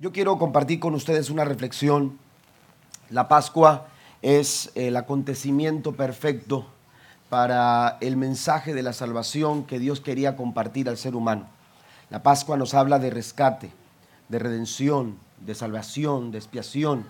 Yo quiero compartir con ustedes una reflexión. La Pascua es el acontecimiento perfecto para el mensaje de la salvación que Dios quería compartir al ser humano. La Pascua nos habla de rescate, de redención, de salvación, de expiación.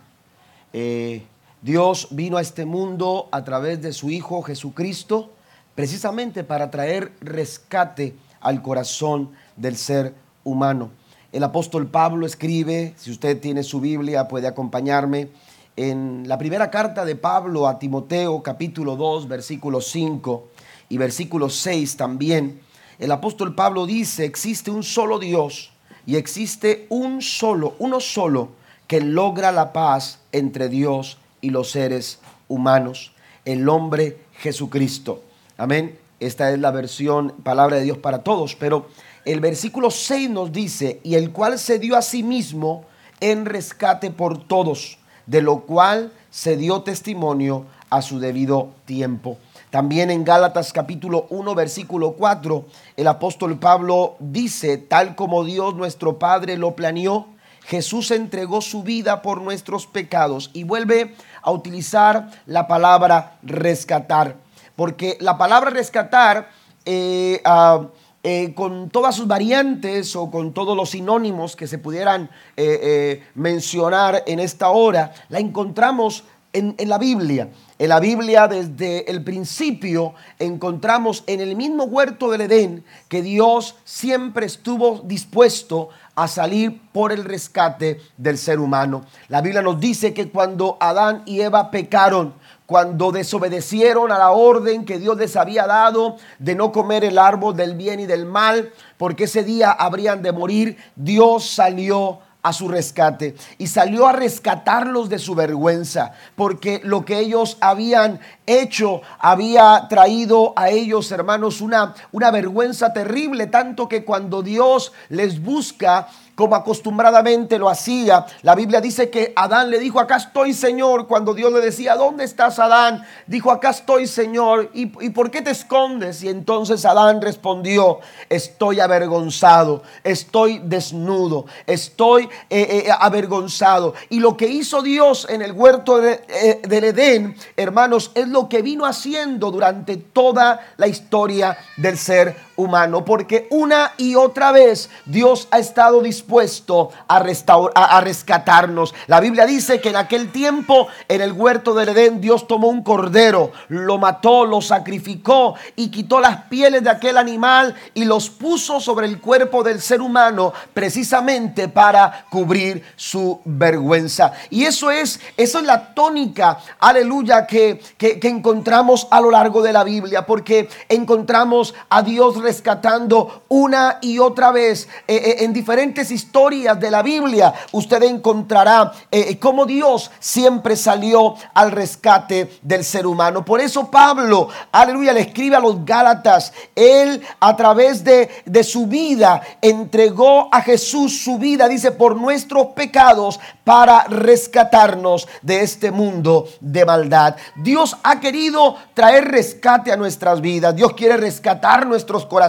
Eh, Dios vino a este mundo a través de su Hijo Jesucristo precisamente para traer rescate al corazón del ser humano. El apóstol Pablo escribe, si usted tiene su Biblia puede acompañarme, en la primera carta de Pablo a Timoteo capítulo 2 versículo 5 y versículo 6 también, el apóstol Pablo dice, existe un solo Dios y existe un solo, uno solo, que logra la paz entre Dios y los seres humanos, el hombre Jesucristo. Amén. Esta es la versión palabra de Dios para todos, pero el versículo 6 nos dice, y el cual se dio a sí mismo en rescate por todos, de lo cual se dio testimonio a su debido tiempo. También en Gálatas capítulo 1 versículo 4, el apóstol Pablo dice, tal como Dios nuestro Padre lo planeó, Jesús entregó su vida por nuestros pecados y vuelve a utilizar la palabra rescatar, porque la palabra rescatar eh, ah, eh, con todas sus variantes o con todos los sinónimos que se pudieran eh, eh, mencionar en esta hora, la encontramos en, en, la Biblia. En la Biblia desde el principio encontramos en el mismo huerto del Edén que Dios siempre estuvo dispuesto a salir por el rescate del ser humano. La Biblia nos dice que cuando Adán y Eva pecaron, cuando desobedecieron a la orden que Dios les había dado de no comer el árbol del bien y del mal, porque ese día habrían de morir, Dios salió a su rescate y salió a rescatarlos de su vergüenza, porque lo que ellos habían hecho había traído a ellos, hermanos, una, una vergüenza terrible, tanto que cuando Dios les busca, como acostumbradamente lo hacía. La Biblia dice que Adán le dijo, acá estoy Señor, cuando Dios le decía, ¿dónde estás Adán? Dijo, acá estoy Señor, ¿y, por qué te escondes? Y entonces Adán respondió, estoy avergonzado, estoy desnudo, estoy eh, eh, avergonzado. Y lo que hizo Dios en el huerto eh, del Edén, hermanos, es lo que vino haciendo durante toda la historia del ser humano, porque una y otra vez Dios ha estado dispuesto a, a, rescatarnos. La Biblia dice que en aquel tiempo, en el huerto del Edén, Dios tomó un cordero, lo mató, lo sacrificó y quitó las pieles de aquel animal y los puso sobre el cuerpo del ser humano precisamente para cubrir su vergüenza. Y eso es, eso es la tónica, aleluya, que, que, encontramos a lo largo de la Biblia, porque encontramos a Dios rescatando una y otra vez eh, eh, en diferentes historias de la Biblia, usted encontrará eh, cómo Dios siempre salió al rescate del ser humano. Por eso Pablo, aleluya, le escribe a los Gálatas, él a través de, de su vida entregó a Jesús su vida, dice, por nuestros pecados para rescatarnos de este mundo de maldad. Dios ha querido traer rescate a nuestras vidas. Dios quiere rescatar nuestros corazones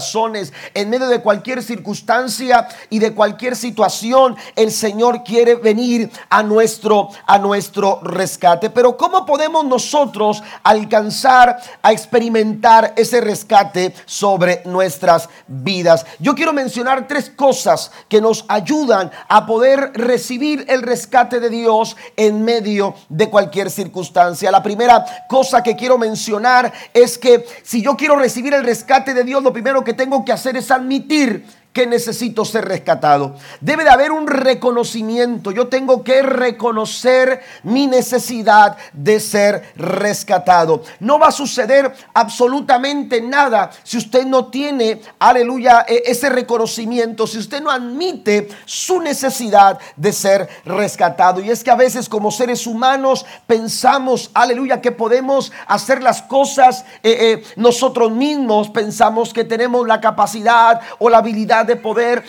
en medio de cualquier circunstancia y de cualquier situación, el Señor quiere venir a nuestro, a nuestro rescate. Pero ¿cómo podemos nosotros alcanzar a experimentar ese rescate sobre nuestras vidas? Yo quiero mencionar tres cosas que nos ayudan a poder recibir el rescate de Dios en medio de cualquier circunstancia. La primera cosa que quiero mencionar es que si yo quiero recibir el rescate de Dios, lo primero que tengo que hacer es admitir que necesito ser rescatado. Debe de haber un reconocimiento. Yo tengo que reconocer mi necesidad de ser rescatado. No va a suceder absolutamente nada si usted no tiene, aleluya, e, ese reconocimiento, si usted no admite su necesidad de ser rescatado. Y es que a veces como seres humanos pensamos, aleluya, que podemos hacer las cosas eh, eh, nosotros mismos. Pensamos que tenemos la capacidad o la habilidad de poder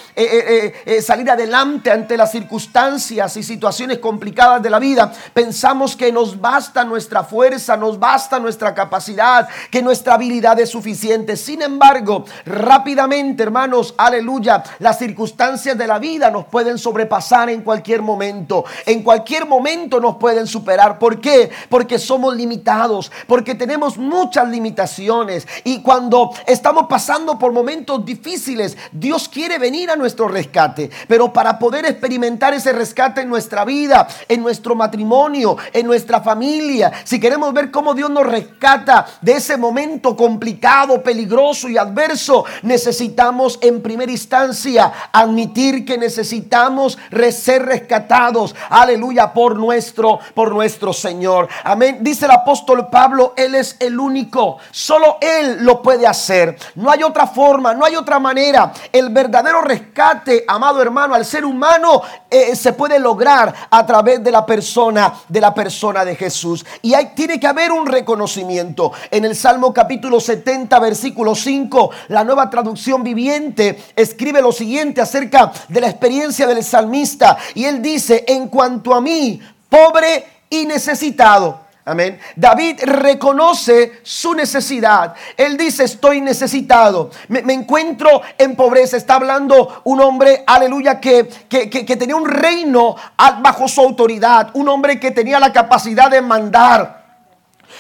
salir adelante ante las circunstancias y situaciones complicadas de la vida, pensamos que nos basta nuestra fuerza, nos basta nuestra capacidad, que nuestra habilidad es suficiente. Sin embargo, rápidamente, hermanos, aleluya, las circunstancias de la vida nos pueden sobrepasar en cualquier momento. En cualquier momento nos pueden superar. ¿Por qué? Porque somos limitados, porque tenemos muchas limitaciones. Y cuando estamos pasando por momentos difíciles, Dios quiere venir a nuestro rescate. Pero para poder experimentar ese rescate en nuestra vida, en nuestro matrimonio, en nuestra familia, si queremos ver cómo Dios nos rescata de ese momento complicado, peligroso y adverso, necesitamos en primera instancia admitir que necesitamos ser rescatados, aleluya, por nuestro, por nuestro Señor. Amén. Dice el apóstol Pablo, Él es el único, solo Él lo puede hacer. No hay otra forma, no hay otra manera. El verdadero rescate, amado hermano, al ser humano eh, se puede lograr a través de la persona, de la persona de Jesús. Y hay, tiene que haber un reconocimiento. En el Salmo capítulo 70, versículo 5, la nueva traducción viviente escribe lo siguiente acerca de la experiencia del salmista. Y él dice, en cuanto a mí, pobre y necesitado. Amén. David reconoce su necesidad. Él dice, estoy necesitado. Me, encuentro en pobreza. Está hablando un hombre, aleluya, que, que, que tenía un reino bajo su autoridad. Un hombre que tenía la capacidad de mandar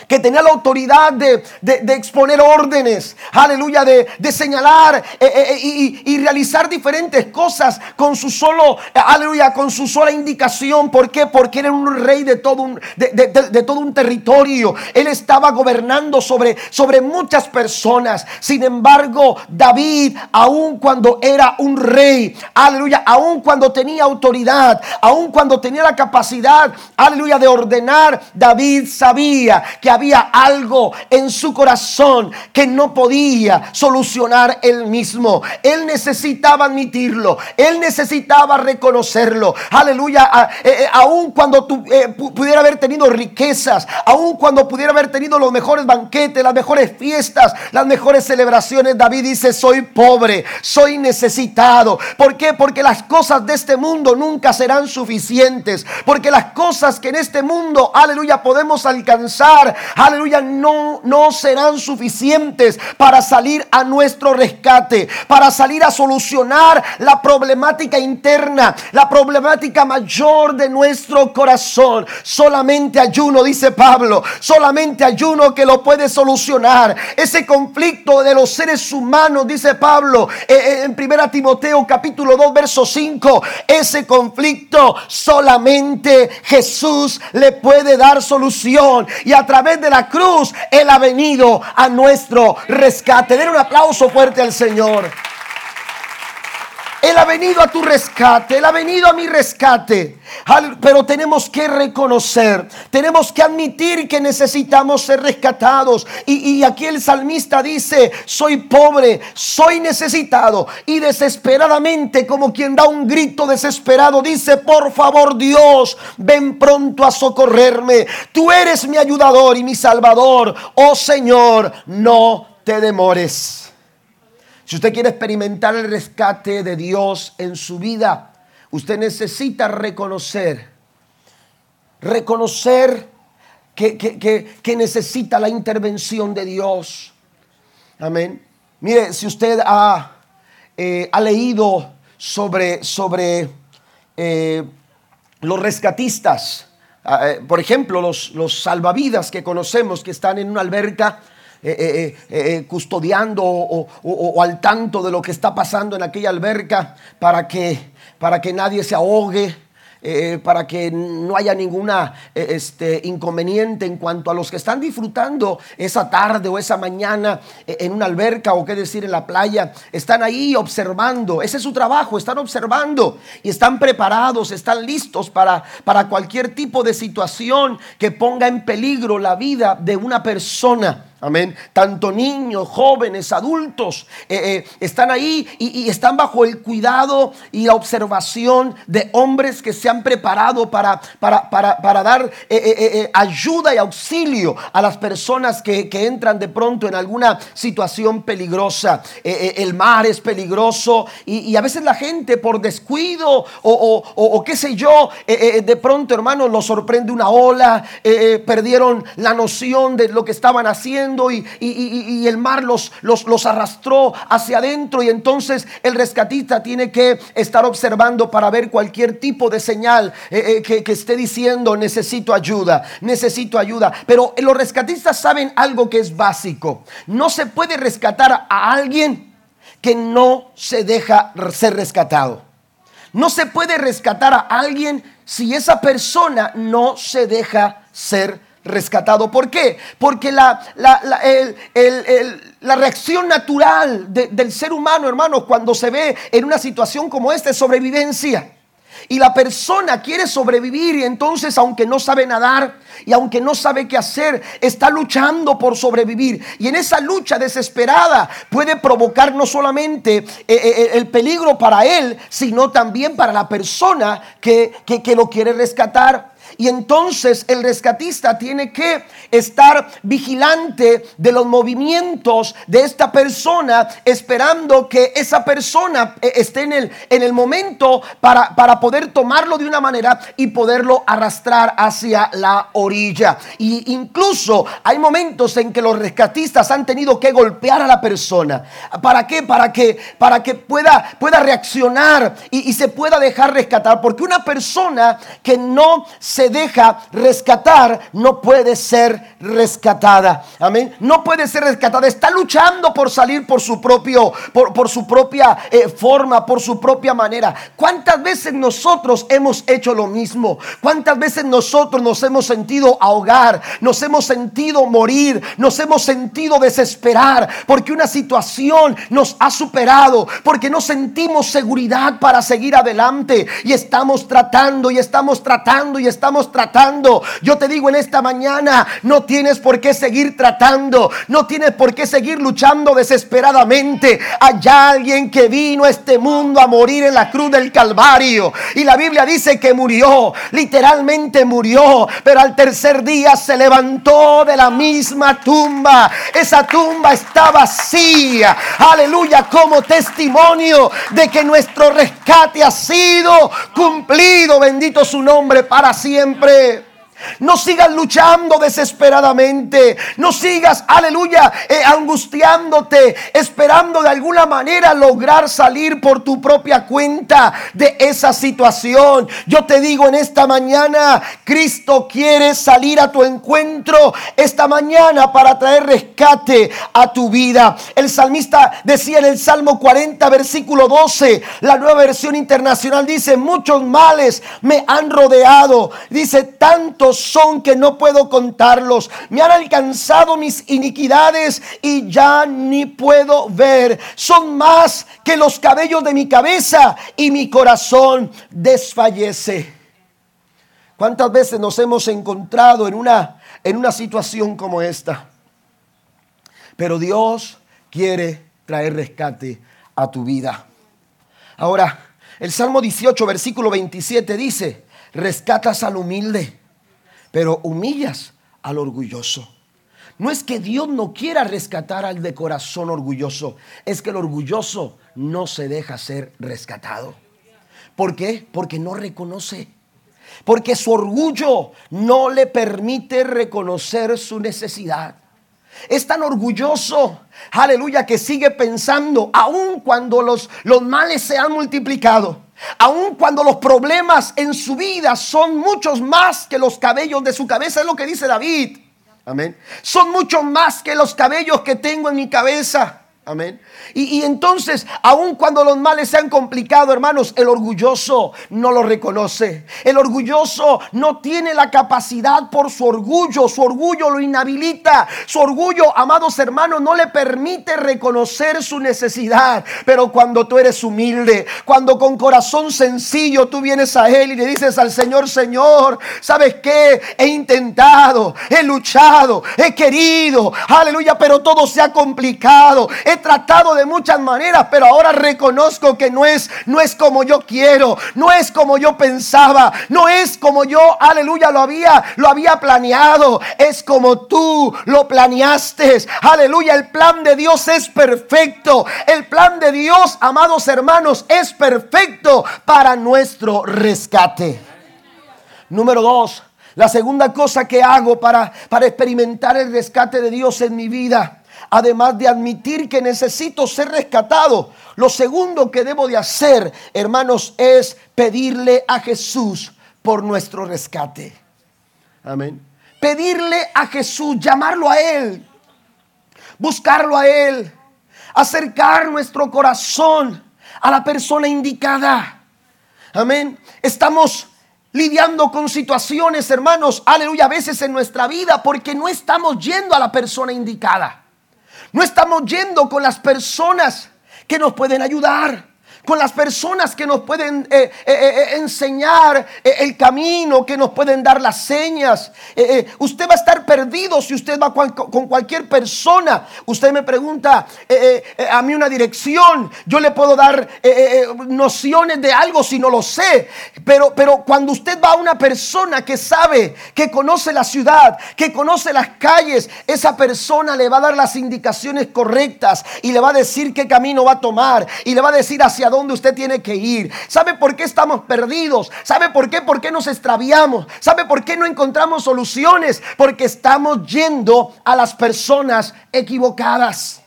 que tenía la autoridad de, exponer órdenes, aleluya, de, señalar eh, eh, eh, y, realizar diferentes cosas con su solo, aleluya, con su sola indicación. ¿Por qué? Porque era un rey de todo un, de, todo un territorio. Él estaba gobernando sobre, sobre muchas personas. Sin embargo, David, aun cuando era un rey, aleluya, aun cuando tenía autoridad, aun cuando tenía la capacidad, aleluya, de ordenar, David sabía que había algo en su corazón que no podía solucionar él mismo. Él necesitaba admitirlo. Él necesitaba reconocerlo. Aleluya. Eh, eh, aun cuando eh, pudiera haber tenido riquezas, aun cuando pudiera haber tenido los mejores banquetes, las mejores fiestas, las mejores celebraciones, David dice, soy pobre, soy necesitado. ¿Por qué? Porque las cosas de este mundo nunca serán suficientes. Porque las cosas que en este mundo, aleluya, podemos alcanzar, aleluya, no, no serán suficientes para salir a nuestro rescate, para salir a solucionar la problemática interna, la problemática mayor de nuestro corazón. Solamente ayuno, dice Pablo, solamente ayuno que lo puede solucionar. Ese conflicto de los seres humanos, dice Pablo eh, eh, en 1 Timoteo capítulo 2, verso 5, ese conflicto solamente Jesús le puede dar solución. Y a través de la cruz, Él ha venido a nuestro rescate. Den un aplauso fuerte al Señor. Él ha venido a tu rescate, Él ha venido a mi rescate. Pero tenemos que reconocer, tenemos que admitir que necesitamos ser rescatados. Y, y, aquí el salmista dice, soy pobre, soy necesitado. Y desesperadamente, como quien da un grito desesperado, dice, por favor Dios, ven pronto a socorrerme. Tú eres mi ayudador y mi salvador. Oh Señor, no te demores. Si usted quiere experimentar el rescate de Dios en su vida, usted necesita reconocer, reconocer que, necesita la intervención de Dios. Amén. Mire, si usted ha, eh, ha leído sobre, sobre eh, los rescatistas, ah, eh, por ejemplo, los, los salvavidas que conocemos que están en una alberca, eh, eh, eh, custodiando o, al tanto de lo que está pasando en aquella alberca para que, para que nadie se ahogue. para que no haya ninguna este, inconveniente en cuanto a los que están disfrutando esa tarde o esa mañana en una alberca o qué decir en la playa, están ahí observando, ese es su trabajo, están observando y están preparados, están listos para, para cualquier tipo de situación que ponga en peligro la vida de una persona. Amén. Tanto niños, jóvenes, adultos eh, eh, están ahí y, están bajo el cuidado y la observación de hombres que se han preparado para, para, para, dar eh, ayuda y auxilio a las personas que, entran de pronto en alguna situación peligrosa. el mar es peligroso y, a veces la gente por descuido o, o qué sé yo, de pronto hermanos los sorprende una ola, perdieron la noción de lo que estaban haciendo y, el mar los, los, arrastró hacia adentro y entonces el rescatista tiene que estar observando para ver cualquier tipo de señal eh, eh, que, que esté diciendo necesito ayuda, necesito ayuda. Pero los rescatistas saben algo que es básico. No se puede rescatar a alguien que no se deja ser rescatado. No se puede rescatar a alguien si esa persona no se deja ser rescatado rescatado. ¿Por qué? Porque la, la, reacción natural del ser humano, hermanos, cuando se ve en una situación como esta es sobrevivencia. Y la persona quiere sobrevivir y entonces aunque no sabe nadar y aunque no sabe qué hacer, está luchando por sobrevivir. Y en esa lucha desesperada puede provocar no solamente eh, eh, el peligro para él, sino también para la persona que, que lo quiere rescatar. Y entonces el rescatista tiene que estar vigilante de los movimientos de esta persona, esperando que esa persona eh, esté en el, en el momento para, para poder tomarlo de una manera y poderlo arrastrar hacia la orilla. Y incluso hay momentos en que los rescatistas han tenido que golpear a la persona. ¿Para qué? Para que, para que pueda, pueda reaccionar y, y se pueda dejar rescatar. Porque una persona que no se deja rescatar no puede ser rescatada. Amén. No puede ser rescatada. Está luchando por salir por su propio, por, por su propia eh, forma, por su propia manera. ¿Cuántas veces nosotros hemos hecho lo mismo? ¿Cuántas veces nosotros nos hemos sentido ahogar? Nos hemos sentido morir. Nos hemos sentido desesperar porque una situación nos ha superado. Porque no sentimos seguridad para seguir adelante. Y estamos tratando y estamos tratando y estamos tratando. Yo te digo en esta mañana, no tienes por qué seguir tratando, no tienes por qué seguir luchando desesperadamente. Hay alguien que vino a este mundo a morir en la cruz del Calvario. Y la Biblia dice que murió, literalmente murió, pero al tercer día se levantó de la misma tumba. Esa tumba está vacía. Aleluya, como testimonio de que nuestro rescate ha sido cumplido. Bendito su nombre para siempre siempre. No sigas luchando desesperadamente. No sigas, aleluya, eh, angustiándote, esperando de alguna manera lograr salir por tu propia cuenta de esa situación. Yo te digo en esta mañana, Cristo quiere salir a tu encuentro esta mañana para traer rescate a tu vida. El salmista decía en el Salmo 40, versículo 12, la nueva versión internacional dice, muchos males me han rodeado. Dice, tantos son que no puedo contarlos. Me han alcanzado mis iniquidades y ya ni puedo ver. Son más que los cabellos de mi cabeza y mi corazón desfallece. ¿Cuántas veces nos hemos encontrado en una, en una situación como esta? Pero Dios quiere traer rescate a tu vida. Ahora, el Salmo 18, versículo 27 dice, rescatas al humilde pero humillas al orgulloso. No es que Dios no quiera rescatar al de corazón orgulloso, es que el orgulloso no se deja ser rescatado. ¿Por qué? Porque no reconoce. Porque su orgullo no le permite reconocer su necesidad. Es tan orgulloso, aleluya, que sigue pensando, aun cuando los, los males se han multiplicado Aun cuando los problemas en su vida son muchos más que los cabellos de su cabeza, es lo que dice David. Amén. Son muchos más que los cabellos que tengo en mi cabeza. Amén. Y, entonces, aun cuando los males se han complicado, hermanos, el orgulloso no lo reconoce. El orgulloso no tiene la capacidad por su orgullo. Su orgullo lo inhabilita. Su orgullo, amados hermanos, no le permite reconocer su necesidad. Pero cuando tú eres humilde, cuando con corazón sencillo tú vienes a Él y le dices al Señor, Señor, ¿sabes qué? He intentado, he luchado, he querido, aleluya, pero todo se ha complicado tratado de muchas maneras, pero ahora reconozco que no es, no es como yo quiero, no es como yo pensaba, no es como yo, aleluya, lo había, lo había planeado, es como tú lo planeaste. Aleluya, el plan de Dios es perfecto. El plan de Dios, amados hermanos, es perfecto para nuestro rescate. Número dos, la segunda cosa que hago para, para experimentar el rescate de Dios en mi vida además de admitir que necesito ser rescatado, lo segundo que debo de hacer, hermanos, es pedirle a Jesús por nuestro rescate. Amén. Pedirle a Jesús, llamarlo a Él, buscarlo a Él, acercar nuestro corazón a la persona indicada. Amén. Estamos lidiando con situaciones, hermanos, aleluya, a veces en nuestra vida porque no estamos yendo a la persona indicada. No estamos yendo con las personas que nos pueden ayudar con las personas que nos pueden eh, eh, eh, enseñar el camino, que nos pueden dar las señas. usted va a estar perdido si usted va con cualquier persona. Usted me pregunta a mí una dirección, yo le puedo dar nociones de algo si no lo sé. Pero, pero cuando usted va a una persona que sabe, que conoce la ciudad, que conoce las calles, esa persona le va a dar las indicaciones correctas y le va a decir qué camino va a tomar y le va a decir hacia dónde usted tiene que ir. ¿Sabe por qué estamos perdidos? ¿Sabe por qué? ¿Por qué nos extraviamos? ¿Sabe por qué no encontramos soluciones? Porque estamos yendo a las personas equivocadas.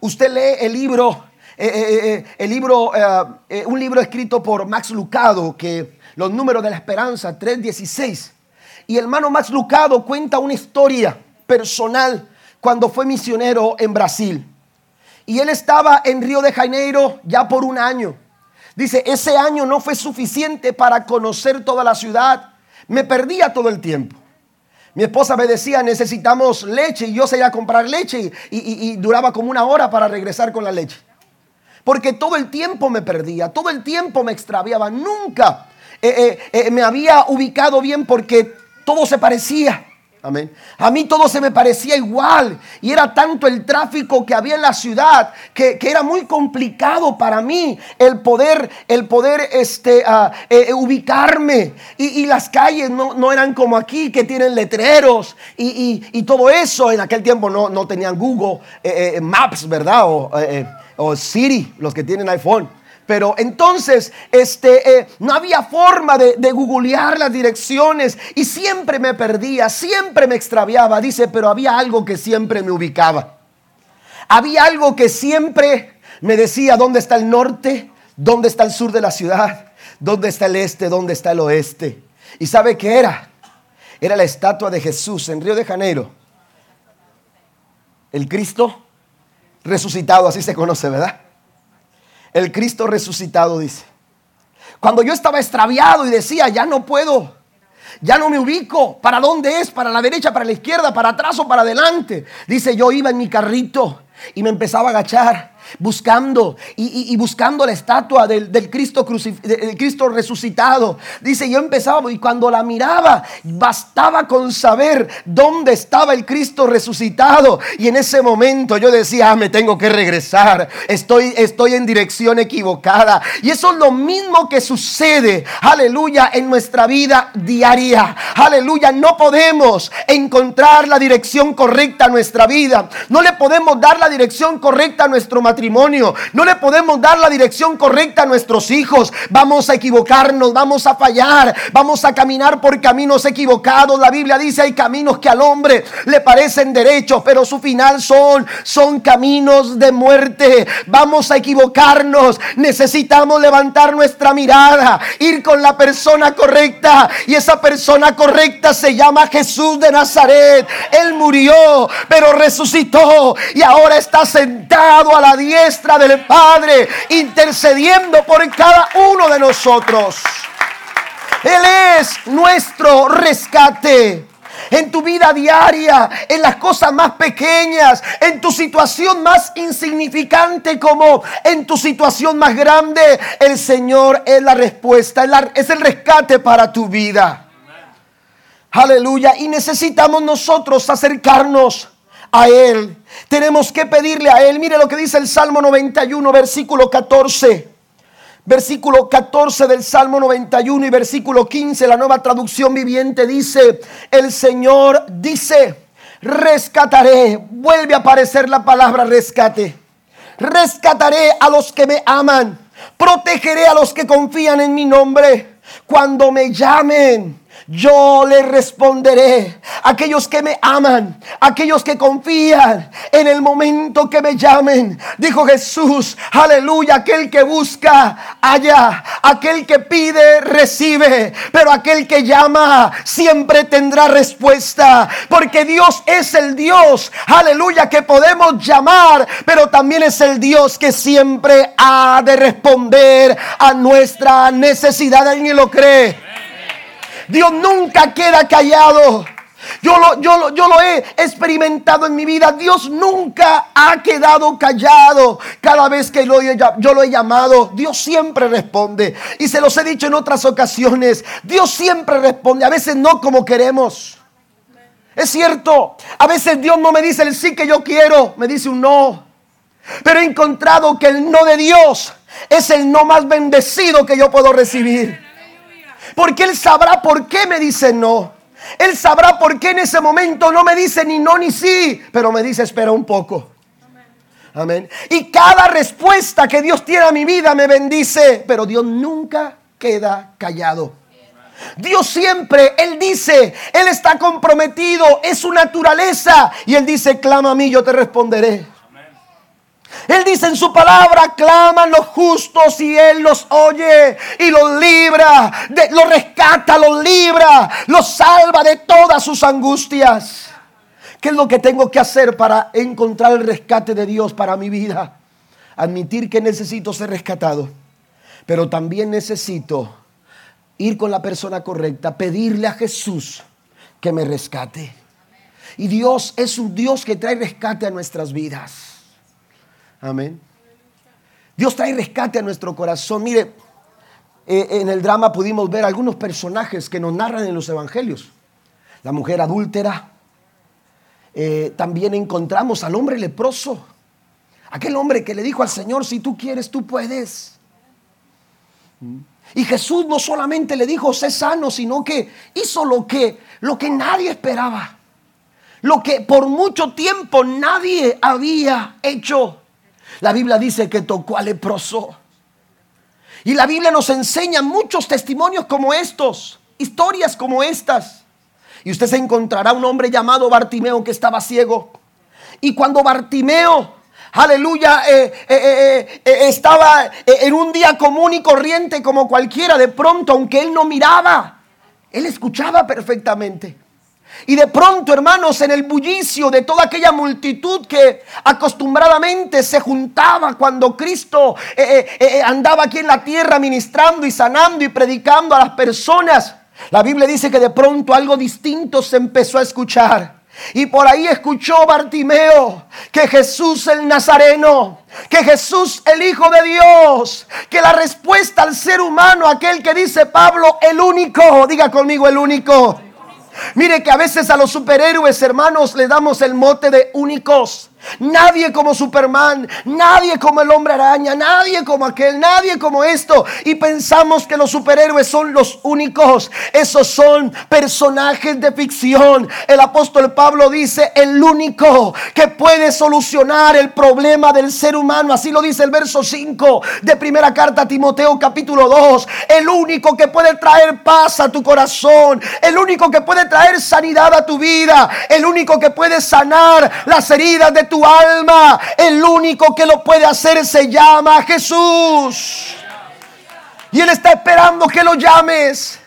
Usted lee el libro, eh, eh, eh, el libro, un libro escrito por Max Lucado, que los números de la esperanza, 316. Y el hermano Max Lucado cuenta una historia personal cuando fue misionero en Brasil. Y él estaba en Río de Janeiro ya por un año. Dice, ese año no fue suficiente para conocer toda la ciudad. Me perdía todo el tiempo. Mi esposa me decía, necesitamos leche y yo se iba a comprar leche y, duraba como una hora para regresar con la leche. Porque todo el tiempo me perdía, todo el tiempo me extraviaba. Nunca eh, eh, eh, me había ubicado bien porque todo se parecía. Amén. A mí todo se me parecía igual y era tanto el tráfico que había en la ciudad que, era muy complicado para mí el poder, el poder este, ah, eh, eh, ubicarme. Y, las calles no, eran como aquí que tienen letreros y, todo eso. En aquel tiempo no, no tenían Google eh, Maps, ¿verdad? O, o Siri, los que tienen iPhone. Pero entonces este, eh, no había forma de, de googlear las direcciones y siempre me perdía, siempre me extraviaba. Dice, pero había algo que siempre me ubicaba. Había algo que siempre me decía dónde está el norte, dónde está el sur de la ciudad, dónde está el este, dónde está el oeste. ¿Y sabe qué era? Era la estatua de Jesús en Río de Janeiro. El Cristo resucitado, así se conoce, ¿verdad? El Cristo resucitado, dice. Cuando yo estaba extraviado y decía, ya no puedo, ya no me ubico, ¿para dónde es? ¿Para la derecha, para la izquierda, para atrás o para adelante? Dice, yo iba en mi carrito y me empezaba a agachar buscando y, buscando la estatua del, Cristo del Cristo resucitado. Dice, yo empezaba y cuando la miraba, bastaba con saber dónde estaba el Cristo resucitado. Y en ese momento yo decía, ah, me tengo que regresar, estoy, estoy en dirección equivocada. Y eso es lo mismo que sucede, aleluya, en nuestra vida diaria. Aleluya, no podemos encontrar la dirección correcta a nuestra vida. No le podemos dar la dirección correcta a nuestro matrimonio matrimonio. No le podemos dar la dirección correcta a nuestros hijos. Vamos a equivocarnos, vamos a fallar, vamos a caminar por caminos equivocados. La Biblia dice hay caminos que al hombre le parecen derechos, pero su final son, son caminos de muerte. Vamos a equivocarnos. Necesitamos levantar nuestra mirada, ir con la persona correcta. Y esa persona correcta se llama Jesús de Nazaret. Él murió, pero resucitó y ahora está sentado a la diestra del Padre, intercediendo por cada uno de nosotros. Él es nuestro rescate en tu vida diaria, en las cosas más pequeñas, en tu situación más insignificante como en tu situación más grande. El Señor es la respuesta, es el rescate para tu vida. Aleluya. Y necesitamos nosotros acercarnos a Él. Tenemos que pedirle a Él. Mire lo que dice el Salmo 91, versículo 14. Versículo 14 del Salmo 91 y versículo 15, la nueva traducción viviente dice, el Señor dice, rescataré, vuelve a aparecer la palabra rescate, rescataré a los que me aman, protegeré a los que confían en mi nombre, cuando me llamen yo le responderé. Aquellos que me aman, aquellos que confían en el momento que me llamen. Dijo Jesús, aleluya, aquel que busca, allá, aquel que pide, recibe. Pero aquel que llama, siempre tendrá respuesta. Porque Dios es el Dios, aleluya, que podemos llamar, pero también es el Dios que siempre ha de responder a nuestra necesidad. ¿Alguien lo cree? Dios nunca queda callado. Yo lo, yo, yo lo, he experimentado en mi vida. Dios nunca ha quedado callado. Cada vez que lo, yo lo he llamado, Dios siempre responde. Y se los he dicho en otras ocasiones. Dios siempre responde. A veces no como queremos. Es cierto. A veces Dios no me dice el sí que yo quiero. Me dice un no. Pero he encontrado que el no de Dios es el no más bendecido que yo puedo recibir. Porque Él sabrá por qué me dice no. Él sabrá por qué en ese momento no me dice ni no ni sí, pero me dice espera un poco. Amén. Y cada respuesta que Dios tiene a mi vida me bendice, pero Dios nunca queda callado. Dios siempre, Él dice, Él está comprometido, es su naturaleza. Y Él dice, clama a mí, yo te responderé. Él dice en su palabra, claman los justos y Él los oye y los libra, los rescata, los libra, los salva de todas sus angustias. ¿Qué es lo que tengo que hacer para encontrar el rescate de Dios para mi vida? Admitir que necesito ser rescatado, pero también necesito ir con la persona correcta, pedirle a Jesús que me rescate. Y Dios es un Dios que trae rescate a nuestras vidas. Amén. Dios trae rescate a nuestro corazón. Mire, eh, en el drama pudimos ver algunos personajes que nos narran en los evangelios. La mujer adúltera. Eh, también encontramos al hombre leproso. Aquel hombre que le dijo al Señor, si tú quieres, tú puedes. Y Jesús no solamente le dijo, sé sano, sino que hizo lo que, lo que nadie esperaba. Lo que por mucho tiempo nadie había hecho. La Biblia dice que tocó al leproso. Y la Biblia nos enseña muchos testimonios como estos, historias como estas. Y usted se encontrará un hombre llamado Bartimeo que estaba ciego. Y cuando Bartimeo, aleluya, eh, eh, eh, estaba en un día común y corriente como cualquiera, de pronto, aunque él no miraba, él escuchaba perfectamente. Y de pronto, hermanos, en el bullicio de toda aquella multitud que acostumbradamente se juntaba cuando Cristo eh, eh, eh, andaba aquí en la tierra ministrando y sanando y predicando a las personas, la Biblia dice que de pronto algo distinto se empezó a escuchar. Y por ahí escuchó Bartimeo que Jesús el Nazareno, que Jesús el Hijo de Dios, que la respuesta al ser humano, aquel que dice Pablo, el único, diga conmigo el único Mire que a veces a los superhéroes, hermanos, le damos el mote de únicos. Nadie como Superman, nadie como el hombre araña, nadie como aquel, nadie como esto. Y pensamos que los superhéroes son los únicos. Esos son personajes de ficción. El apóstol Pablo dice, el único que puede solucionar el problema del ser humano. Así lo dice el verso 5 de primera carta a Timoteo capítulo 2. El único que puede traer paz a tu corazón. El único que puede traer sanidad a tu vida. El único que puede sanar las heridas de tu alma. El único que lo puede hacer se llama Jesús. Y Él está esperando que lo llames.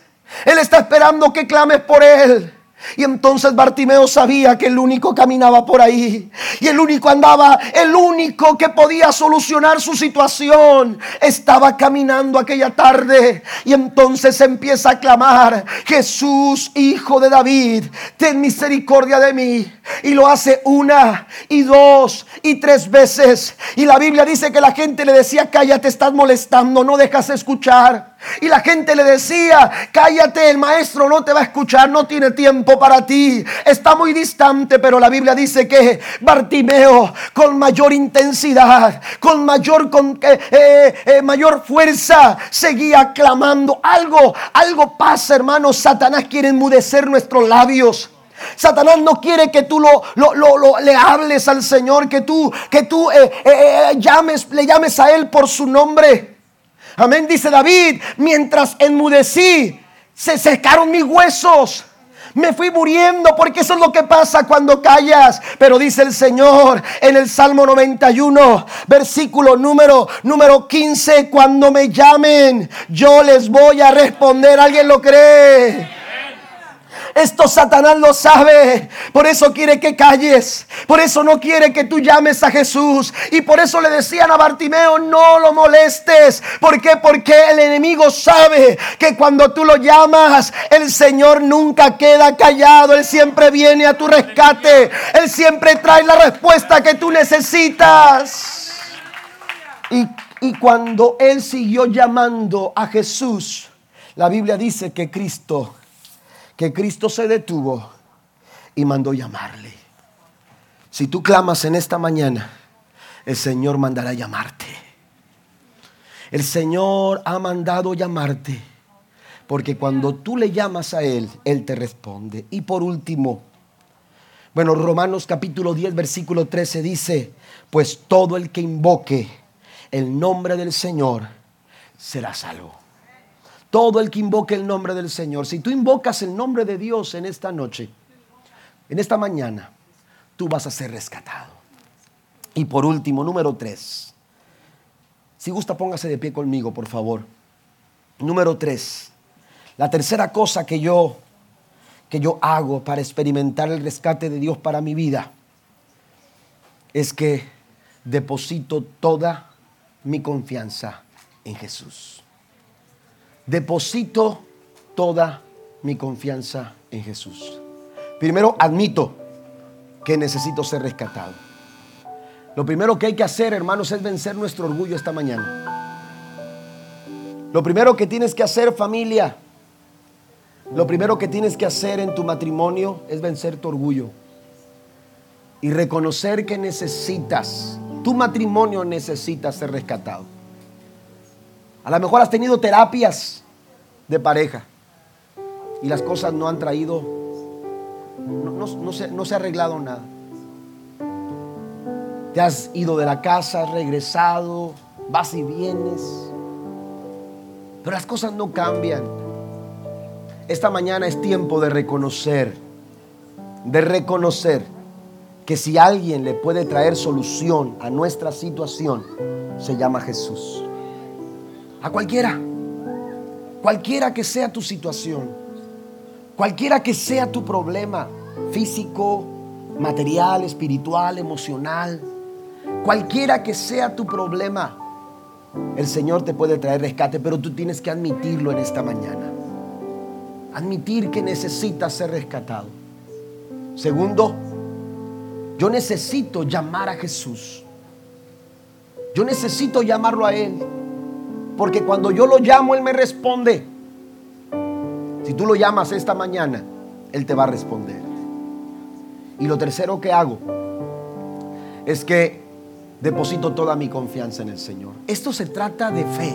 Él está esperando que clames por Él. Y entonces Bartimeo sabía que el único caminaba por ahí. Y el único andaba, el único que podía solucionar su situación. Estaba caminando aquella tarde. Y entonces empieza a clamar, Jesús, hijo de David, ten misericordia de mí. Y lo hace una y dos y tres veces. Y la Biblia dice que la gente le decía, cállate, estás molestando, no dejas escuchar. Y la gente le decía, cállate, el maestro no te va a escuchar, no tiene tiempo para ti, está muy distante, pero la Biblia dice que Bartimeo con mayor intensidad, con mayor, con, eh, eh, eh, mayor fuerza, seguía clamando. Algo, algo pasa, hermano, Satanás quiere enmudecer nuestros labios. Satanás no quiere que tú lo, le hables al Señor, que tú, que tú llames, le llames a Él por su nombre. Amén, dice David, mientras enmudecí, se secaron mis huesos. Me fui muriendo porque eso es lo que pasa cuando callas. Pero dice el Señor en el Salmo 91, versículo número, número 15, cuando me llamen, yo les voy a responder. ¿Alguien lo cree? Esto Satanás lo sabe. Por eso quiere que calles. Por eso no quiere que tú llames a Jesús. Y por eso le decían a Bartimeo, no lo molestes. ¿Por qué? Porque el enemigo sabe que cuando tú lo llamas, el Señor nunca queda callado. Él siempre viene a tu rescate. Él siempre trae la respuesta que tú necesitas. Y, y cuando él siguió llamando a Jesús, la Biblia dice que Cristo que Cristo se detuvo y mandó llamarle. Si tú clamas en esta mañana, el Señor mandará llamarte. El Señor ha mandado llamarte. Porque cuando tú le llamas a Él, Él te responde. Y por último, bueno, Romanos capítulo 10, versículo 13 dice, pues todo el que invoque el nombre del Señor será salvo todo el que invoque el nombre del Señor. Si tú invocas el nombre de Dios en esta noche, en esta mañana, tú vas a ser rescatado. Y por último, número tres. Si gusta, póngase de pie conmigo, por favor. Número tres. La tercera cosa que yo que yo hago para experimentar el rescate de Dios para mi vida es que deposito toda mi confianza en Jesús deposito toda mi confianza en Jesús. Primero, admito que necesito ser rescatado. Lo primero que hay que hacer, hermanos, es vencer nuestro orgullo esta mañana. Lo primero que tienes que hacer, familia, lo primero que tienes que hacer en tu matrimonio es vencer tu orgullo y reconocer que necesitas, tu matrimonio necesita ser rescatado. A lo mejor has tenido terapias de pareja y las cosas no han traído, no, se, no se ha arreglado nada. Te has ido de la casa, has regresado, vas y vienes, pero las cosas no cambian. Esta mañana es tiempo de reconocer, de reconocer que si alguien le puede traer solución a nuestra situación, se llama Jesús. A cualquiera. Cualquiera que sea tu situación. Cualquiera que sea tu problema físico, material, espiritual, emocional. Cualquiera que sea tu problema. El Señor te puede traer rescate, pero tú tienes que admitirlo en esta mañana. Admitir que necesitas ser rescatado. Segundo, yo necesito llamar a Jesús. Yo necesito llamarlo a Él. Porque cuando yo lo llamo, Él me responde. Si tú lo llamas esta mañana, Él te va a responder. Y lo tercero que hago es que deposito toda mi confianza en el Señor. Esto se trata de fe.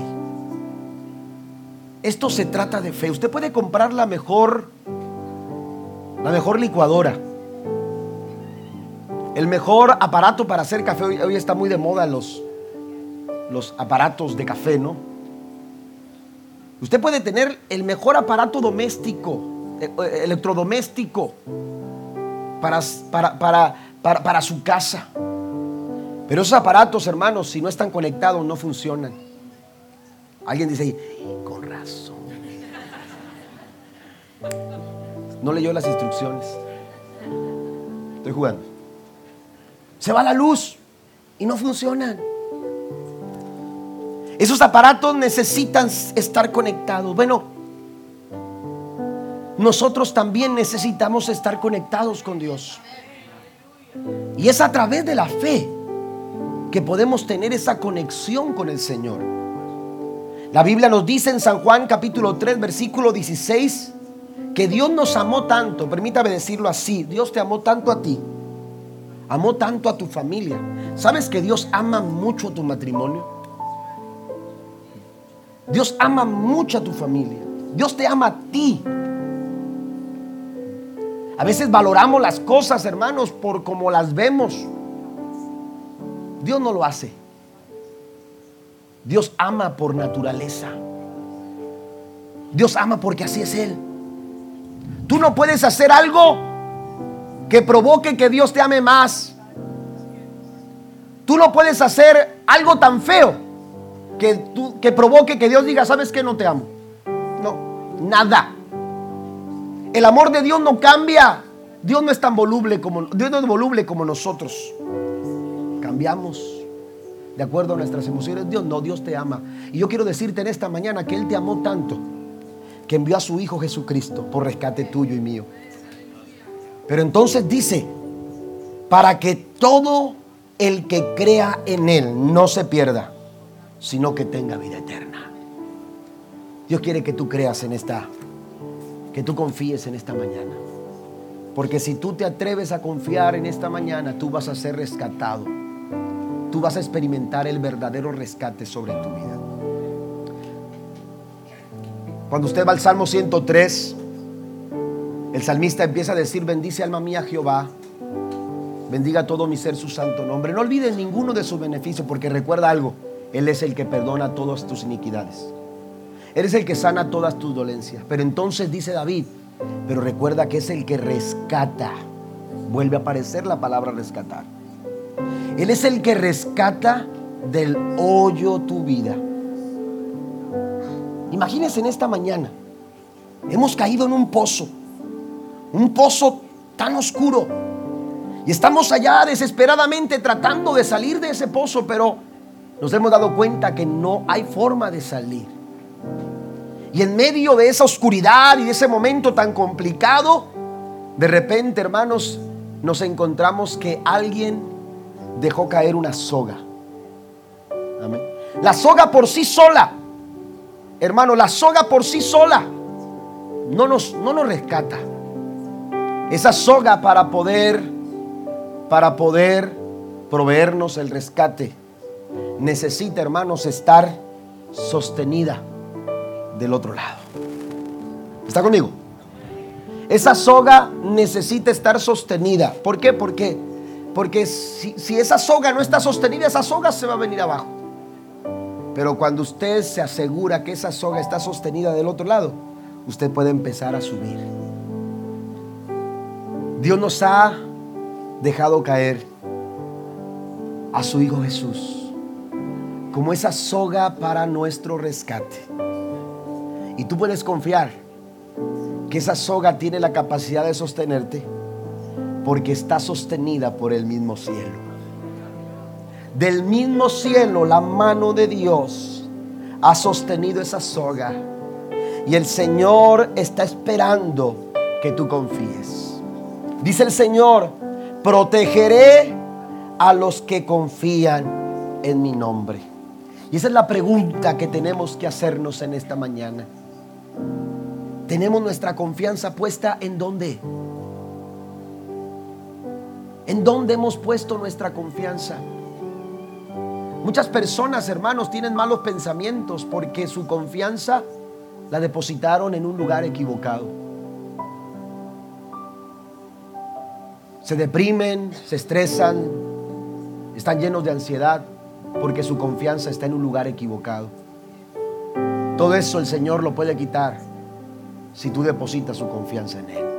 Esto se trata de fe. Usted puede comprar la mejor la mejor licuadora. El mejor aparato para hacer café. Hoy, está muy de moda los, los aparatos de café, ¿no? Usted puede tener el mejor aparato doméstico, eh, eh, electrodoméstico, para, para, para, para, su casa. Pero esos aparatos, hermanos, si no están conectados, no funcionan. Alguien dice, con razón. No leyó las instrucciones. Estoy jugando. Se va la luz y no funcionan. Esos aparatos necesitan estar conectados. Bueno, nosotros también necesitamos estar conectados con Dios. Y es a través de la fe que podemos tener esa conexión con el Señor. La Biblia nos dice en San Juan capítulo 3 versículo 16 que Dios nos amó tanto, permítame decirlo así, Dios te amó tanto a ti, amó tanto a tu familia. ¿Sabes que Dios ama mucho tu matrimonio? Dios ama mucho a tu familia. Dios te ama a ti. A veces valoramos las cosas, hermanos, por como las vemos. Dios no lo hace. Dios ama por naturaleza. Dios ama porque así es Él. Tú no puedes hacer algo que provoque que Dios te ame más. Tú no puedes hacer algo tan feo que, que provoque que Dios diga, ¿sabes que No te amo. No, nada. El amor de Dios no cambia. Dios no es tan voluble como, Dios no es voluble como nosotros. Cambiamos de acuerdo a nuestras emociones. Dios no, Dios te ama. Y yo quiero decirte en esta mañana que Él te amó tanto que envió a su Hijo Jesucristo por rescate tuyo y mío. Pero entonces dice, para que todo el que crea en Él no se pierda, sino que tenga vida eterna. Dios quiere que tú creas en esta que tú confíes en esta mañana. Porque si tú te atreves a confiar en esta mañana, tú vas a ser rescatado. Tú vas a experimentar el verdadero rescate sobre tu vida. Cuando usted va al Salmo 103, el salmista empieza a decir, bendice alma mía Jehová, bendiga todo mi ser su santo nombre. No olvides ninguno de sus beneficios, porque recuerda algo, Él es el que perdona todas tus iniquidades. Eres el que sana todas tus dolencias. Pero entonces dice David, pero recuerda que es el que rescata. Vuelve a aparecer la palabra rescatar. Él es el que rescata del hoyo tu vida. Imagínense en esta mañana. Hemos caído en un pozo. Un pozo tan oscuro. Y estamos allá desesperadamente tratando de salir de ese pozo, pero nos hemos dado cuenta que no hay forma de salir. Y en medio de esa oscuridad y de ese momento tan complicado, de repente, hermanos, nos encontramos que alguien dejó caer una soga. La soga por sí sola, hermano, la soga por sí sola no nos, no nos rescata. Esa soga para poder, para poder proveernos el rescate, necesita, hermanos, estar sostenida del otro lado. ¿Está conmigo? Esa soga necesita estar sostenida. ¿Por qué? Porque, porque si, si esa soga no está sostenida, esa soga se va a venir abajo. Pero cuando usted se asegura que esa soga está sostenida del otro lado, usted puede empezar a subir. Dios nos ha dejado caer a su Hijo Jesús como esa soga para nuestro rescate. Y tú puedes confiar que esa soga tiene la capacidad de sostenerte porque está sostenida por el mismo cielo. Del mismo cielo la mano de Dios ha sostenido esa soga. Y el Señor está esperando que tú confíes. Dice el Señor, protegeré a los que confían en mi nombre. Y esa es la pregunta que tenemos que hacernos en esta mañana. ¿Tenemos nuestra confianza puesta en dónde? ¿En dónde hemos puesto nuestra confianza? Muchas personas, hermanos, tienen malos pensamientos porque su confianza la depositaron en un lugar equivocado. Se deprimen, se estresan, están llenos de ansiedad porque su confianza está en un lugar equivocado. Todo eso el Señor lo puede quitar si tú depositas su confianza en Él.